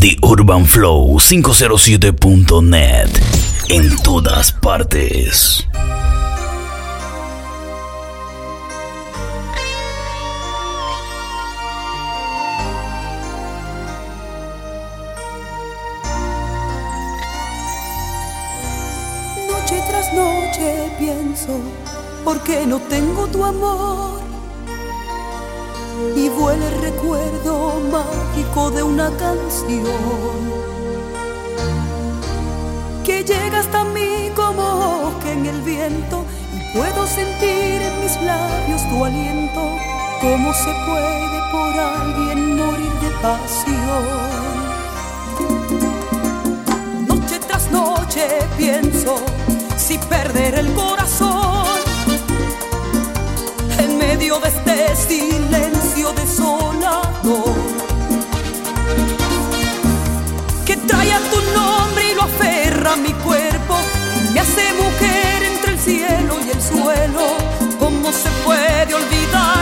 The Urban Flow 507.net en todas partes. Noche tras noche pienso, ¿por qué no tengo tu amor? Y vuela el recuerdo mágico de una canción que llega hasta mí como que en el viento y puedo sentir en mis labios tu aliento. ¿Cómo se puede por alguien morir de pasión? Noche tras noche pienso si perder el corazón en medio de este silencio desolador. Que trae a tu nombre y lo aferra a mi cuerpo. Me hace mujer entre el cielo y el suelo. ¿Cómo se puede olvidar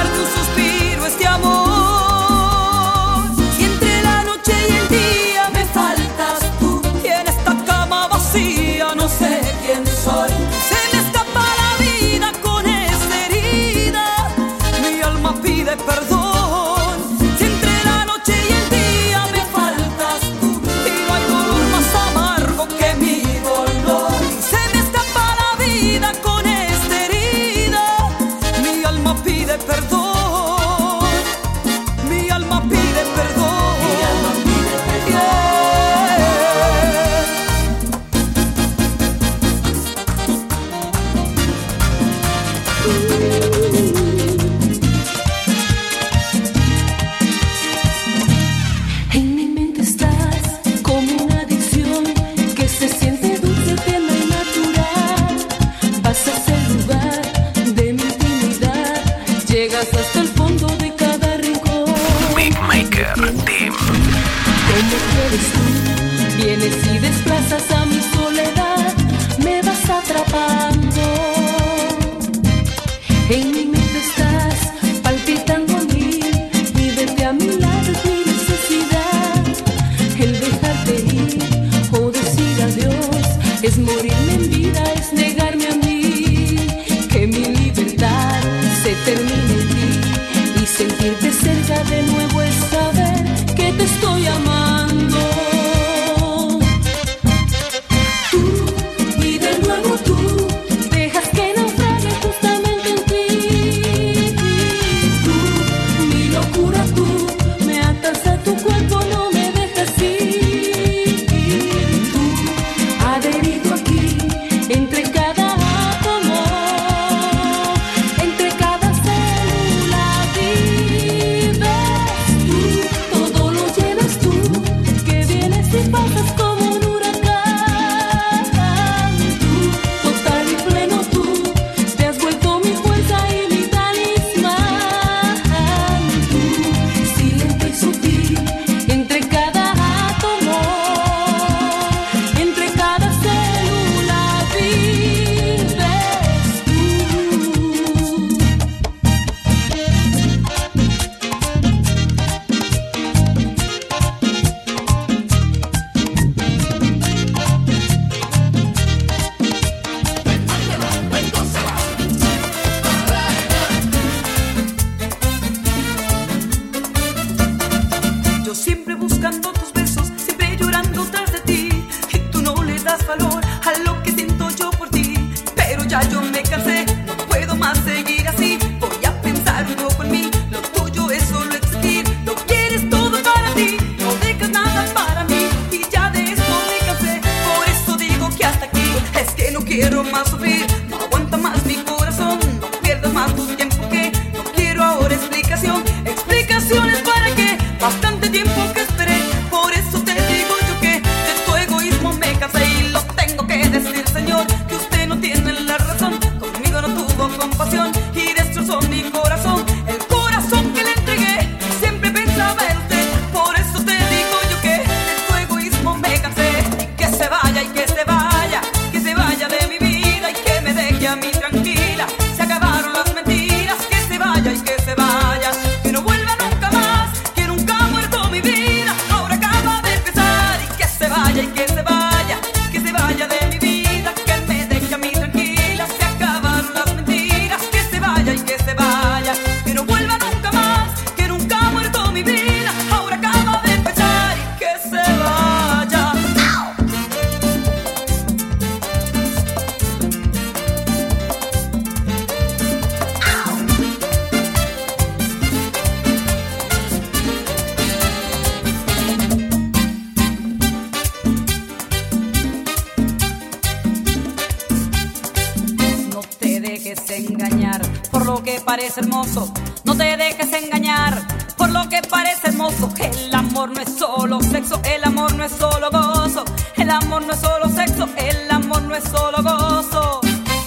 No te dejes engañar por lo que parece hermoso. El amor no es solo sexo, el amor no es solo gozo. El amor no es solo sexo, el amor no es solo gozo.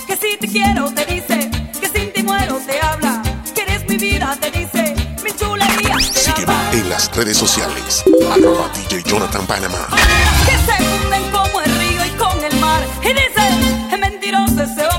Que si te quiero te dice, que sin ti muero te habla. Que eres mi vida te dice, mi chulería Sígueme en las redes sociales. Arroba DJ Jonathan Panamá. Que se hunden como el río y con el mar. Y dice, es mentiroso ese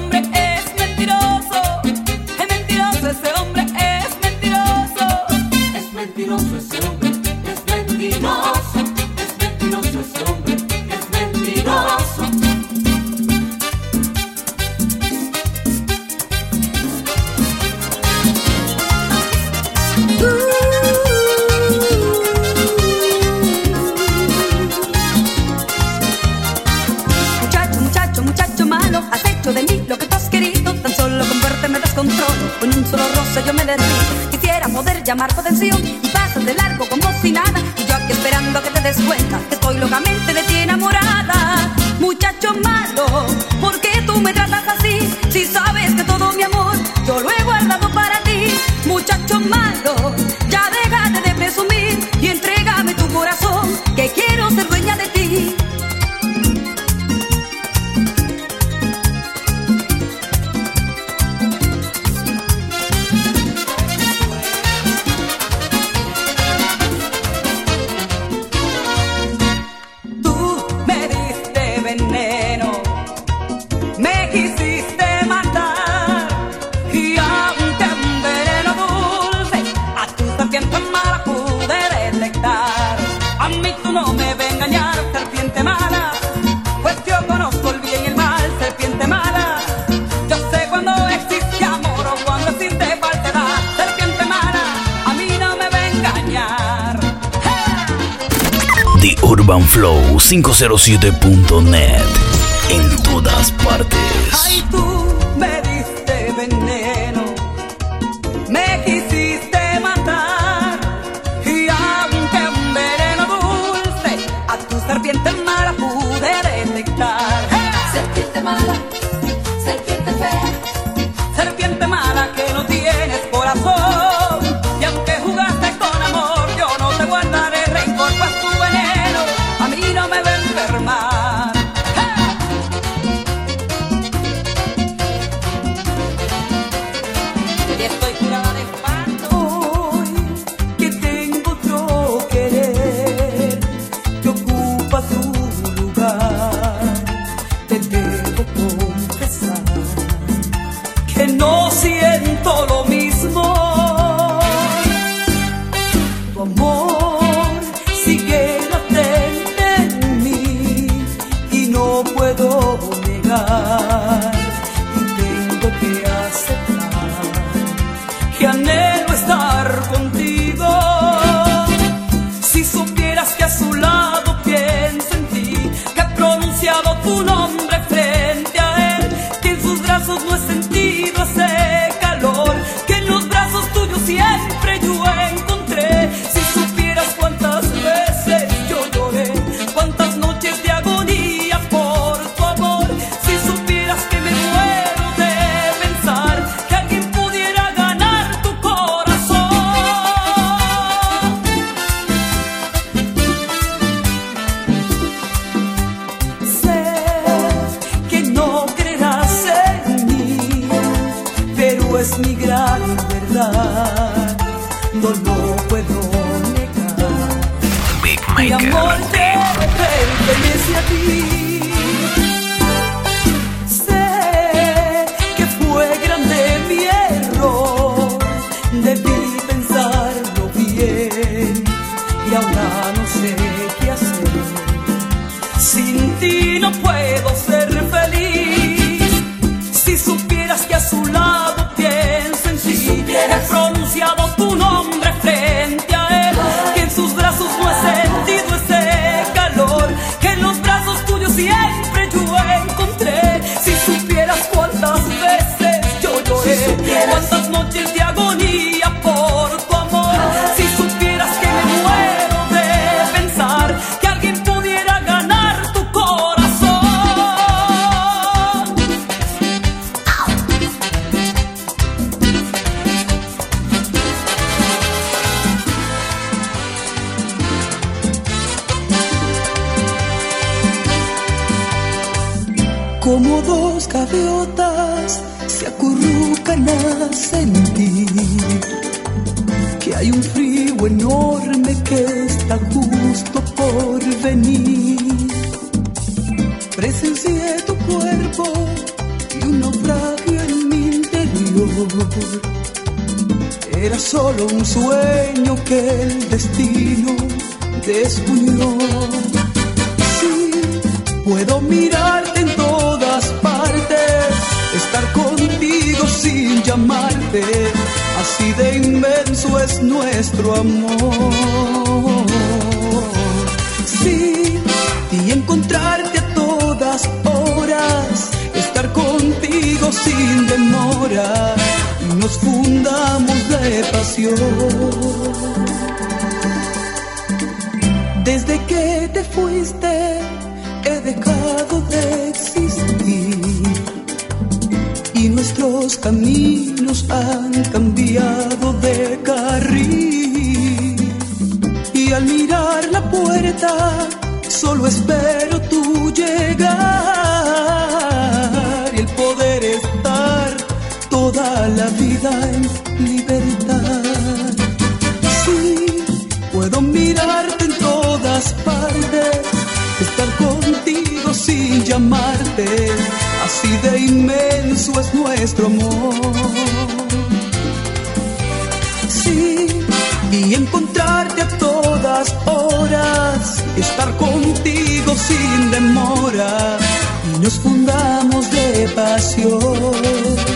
507.net. puedo negar. Como dos gaviotas se acurrucan a sentir que hay un frío enorme que está justo por venir. Presencié tu cuerpo y un naufragio en mi interior. Era solo un sueño que el destino descubrió. Sí, puedo mirarte en todas partes, estar contigo sin llamarte. Así de inmenso es nuestro amor. Sí, y encontrarte a todas horas, estar contigo sin demora. Y nos fundamos de pasión. Desde que te fuiste dejado de existir y nuestros caminos han cambiado de carril. Y al mirar la puerta solo espero tu llegar y el poder estar toda la vida en sin llamarte, así de inmenso es nuestro amor. Sí, y encontrarte a todas horas, estar contigo sin demora, y nos fundamos de pasión.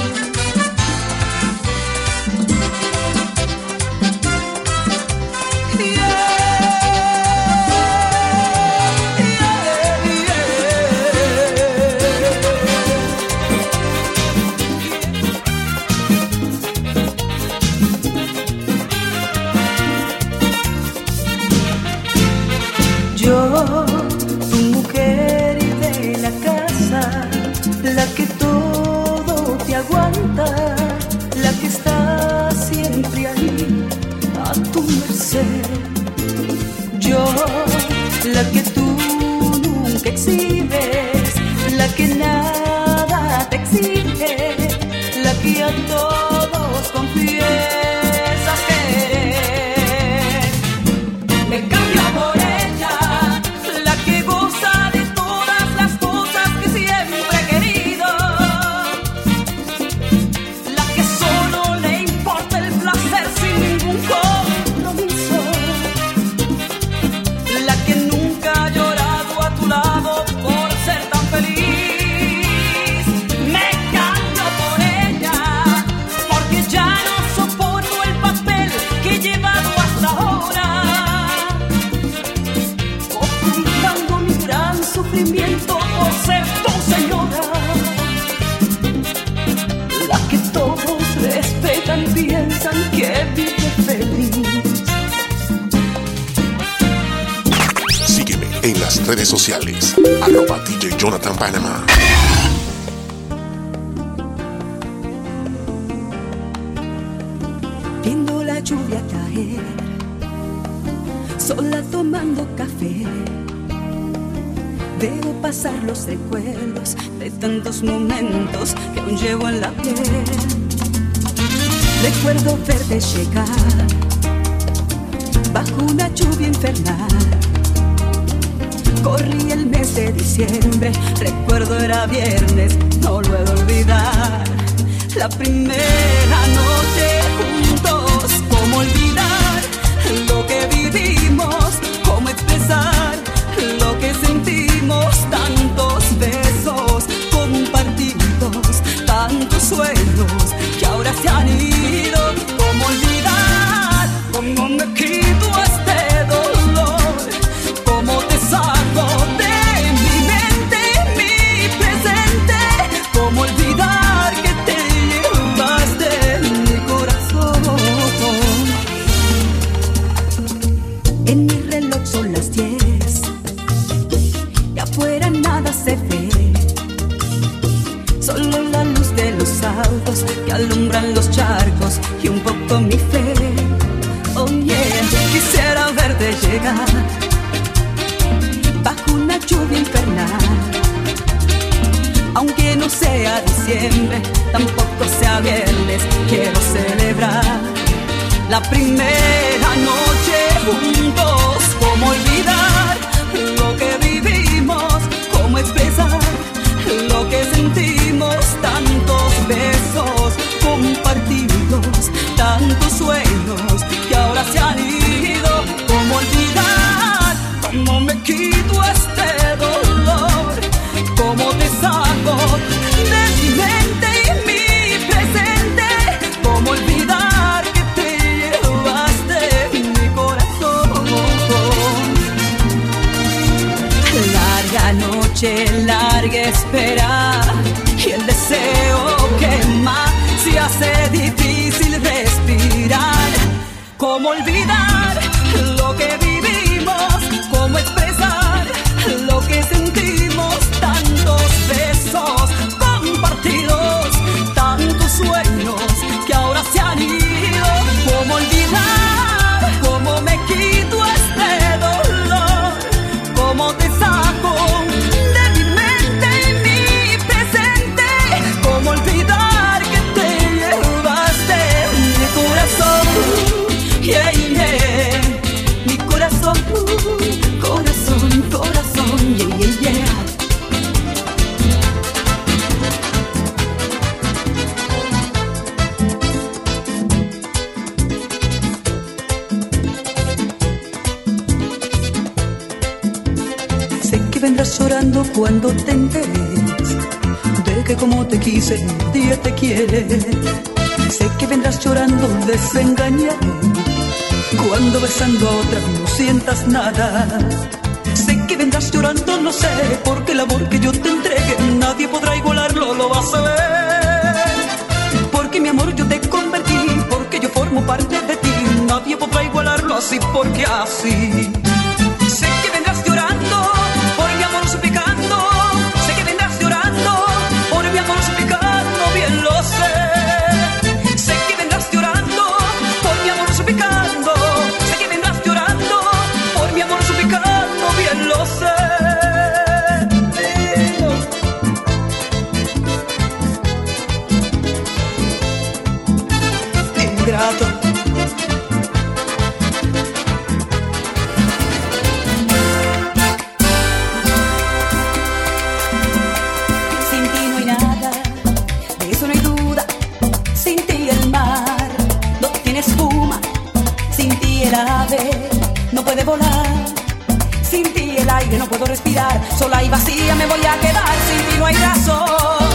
Tantos momentos que aún llevo en la piel. Recuerdo verte llegar bajo una lluvia infernal. Corrí el mes de diciembre, recuerdo era viernes, no lo he de olvidar. La primera noche tantos sueños que ahora se han ido, los charcos y un poco mi fe. Oh yeah, quisiera verte llegar bajo una lluvia infernal. Aunque diciembre, tampoco sea viernes, quiero celebrar la primera noche juntos, cómo olvidar lo que vivimos, cómo expresar lo que sentimos, tantos besos tantos sueños que ahora se han ido, cómo olvidar, cómo me quito este dolor, cómo te saco de mi mente y mi presente, cómo olvidar que te llevaste mi corazón. Larga noche, larga espera ¿Cómo olvidar como te quise, día te quiere. Sé que vendrás llorando desengañado cuando besando a otra no sientas nada. Sé que vendrás llorando, no sé, porque el amor que yo te entregue nadie podrá igualarlo, lo vas a ver. Porque mi amor yo te convertí, porque yo formo parte de ti, nadie podrá igualarlo así, porque así. Sé que vendrás llorando por mi amor suplicando. No puede volar. Sin ti el aire no puedo respirar. Sola y vacía me voy a quedar. Sin ti no hay razón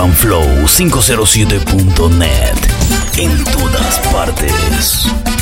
urbanflow507.net. En todas partes.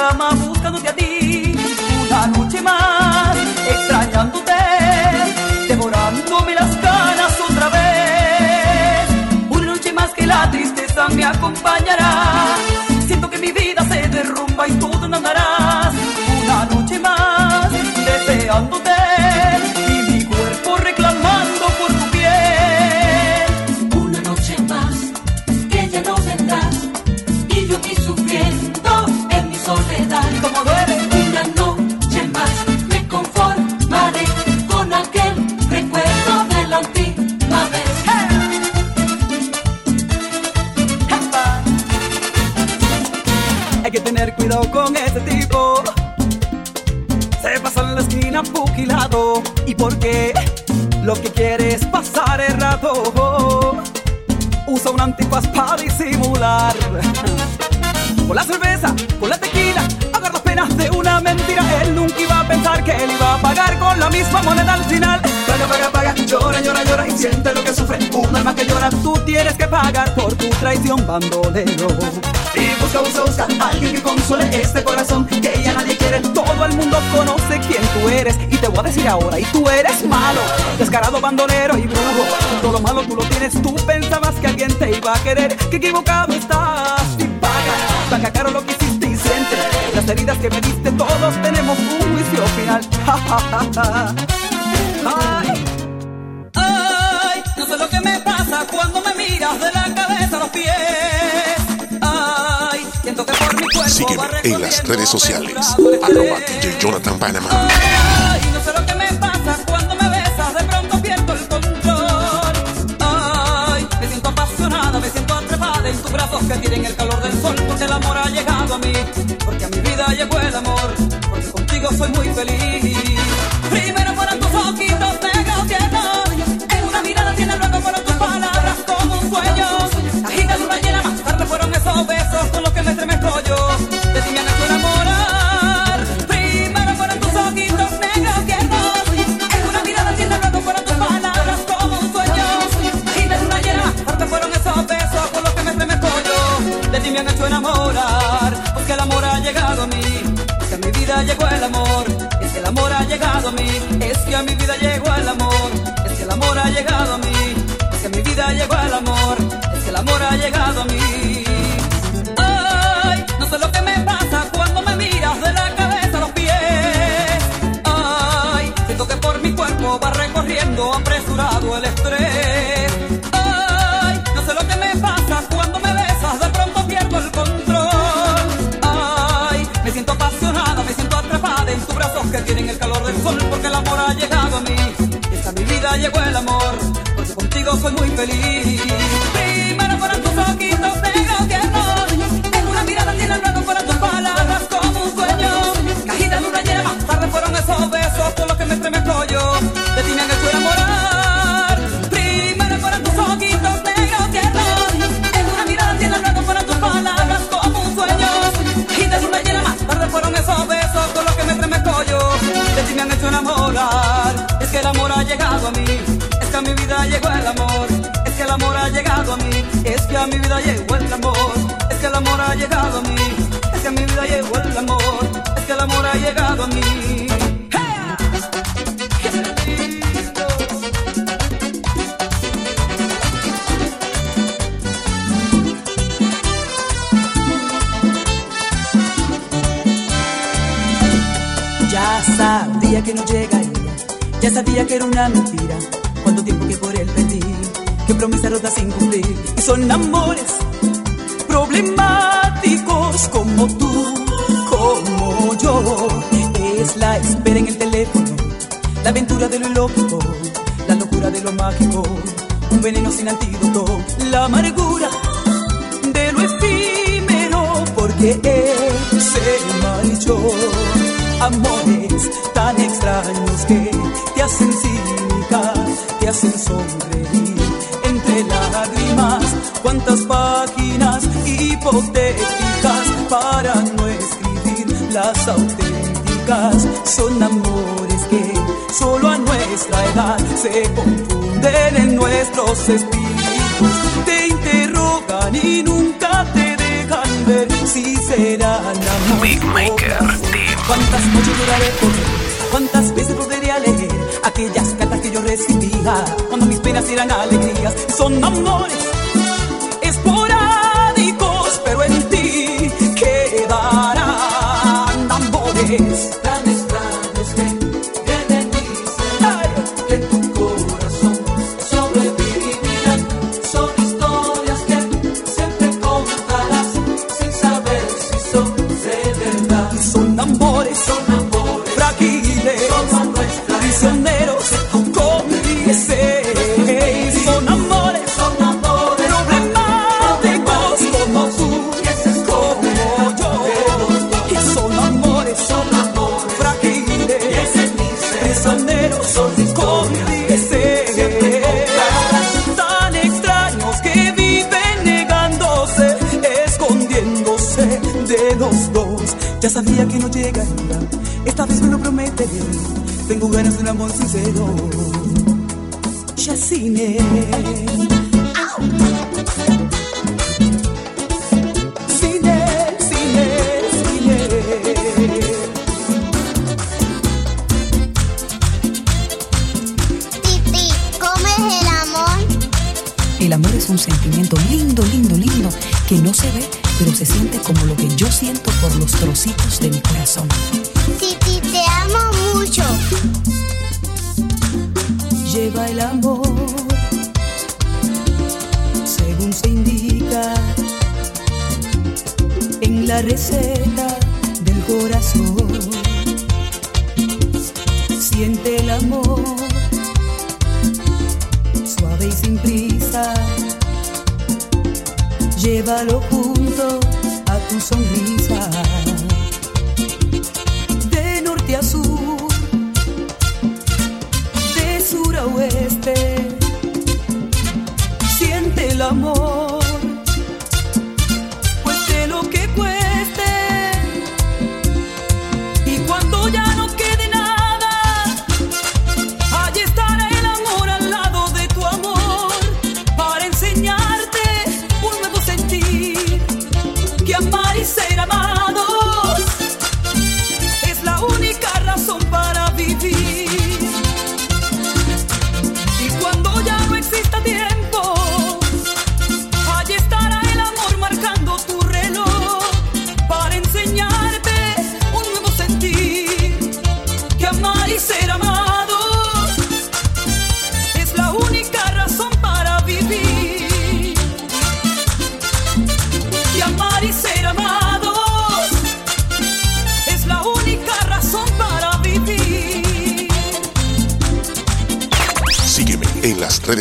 cama buscándote a ti una noche más, extrañándote, devorándome las ganas otra vez. Una noche más que la tristeza me acompañará. Lo que quiere es pasar el rato. Usa un antifaz para disimular. Con la cerveza, con la tequila, agarra las penas de una mentira. Él nunca iba a pensar que él iba a pagar con la misma moneda al final. Paga, paga, paga, llora, llora, llora y siente lo que sufre. Un alma que llora, tú tienes que pagar por tu traición, bandolero. Y busca, busca, busca alguien que consuele este corazón que ya nadie quiere. Todo el mundo conoce quién tú eres. Y te voy a decir ahora, y tú eres malo, descarado, bandolero y brujo. Todo lo malo tú lo tienes, tú pensabas que alguien te iba a querer. Que equivocado estás y paga, paga caro lo que hiciste y siente. Las heridas que me diste, todos tenemos un juicio final. Ay, cuando me miras de la cabeza a los pies. Ay, siento que por mi cuerpo Sígueme en las redes sociales. Arroba. DJ Jonathan Panamá. Ay, apresurado el estrés. Ay, no sé lo que me pasa cuando me besas, de pronto pierdo el control. Ay, me siento apasionada, me siento atrapada en tus brazos que tienen el calor del sol, porque el amor ha llegado a mí. Y es que a mi vida llegó el amor, porque contigo soy muy feliz. Primero fueron tus ojitos es que a mi vida llegó el amor. Es que el amor ha llegado a mí, es que a mi vida llegó el amor. Es que el amor ha llegado a mí, es que a mi vida llegó el amor. Es que el amor ha llegado a mí. Ya sabía que no llegaría, ya sabía que era una mentira. Cuánto tiempo que por él perdí, que promesas rotas sin cumplir. Y son amores problemáticos como tú, como yo. Es la espera en el teléfono, la aventura de lo ilógico, la locura de lo mágico, un veneno sin antídoto, la amargura de lo efímero, porque él se marchó. Amores tan extraños que te hacen cínica, te hacen sonreír entre lágrimas. Cuántas páginas hipotéticas para no escribir las auténticas. Son amores que solo a nuestra edad se confunden en nuestros espíritus. Te interrogan y nunca te dejan ver si serán amor. Big Maker. Cuántas noches lloraré por él, cuántas veces podría leer aquellas cartas que yo recibía cuando mis penas eran alegrías. Son amores Tengo ganas de un amor sincero. Ya Yacine. en la receta del corazón. Siente el amor, suave y sin prisa. Llévalo junto a tu sonrisa.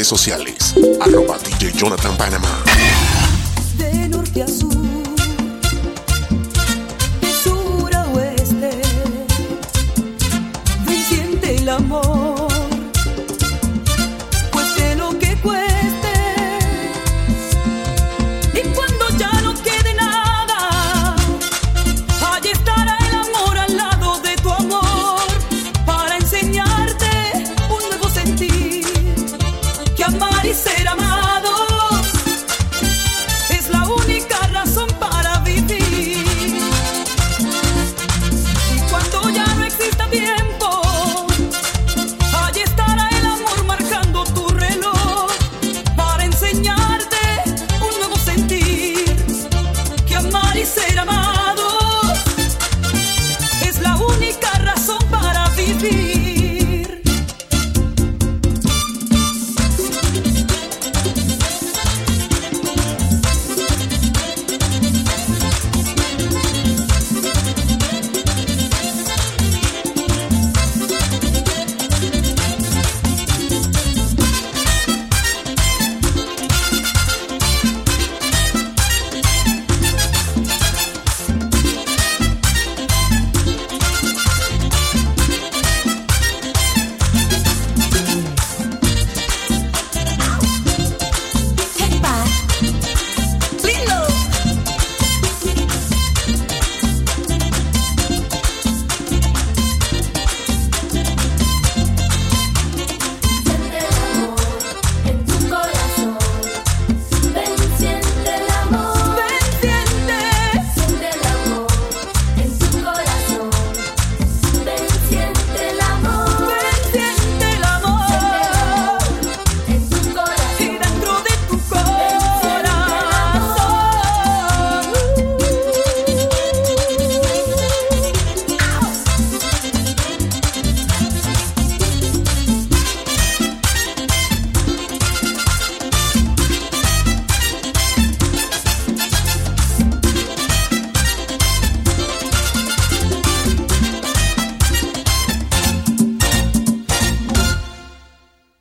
sociales. Arroba DJ Jonathan Panamá.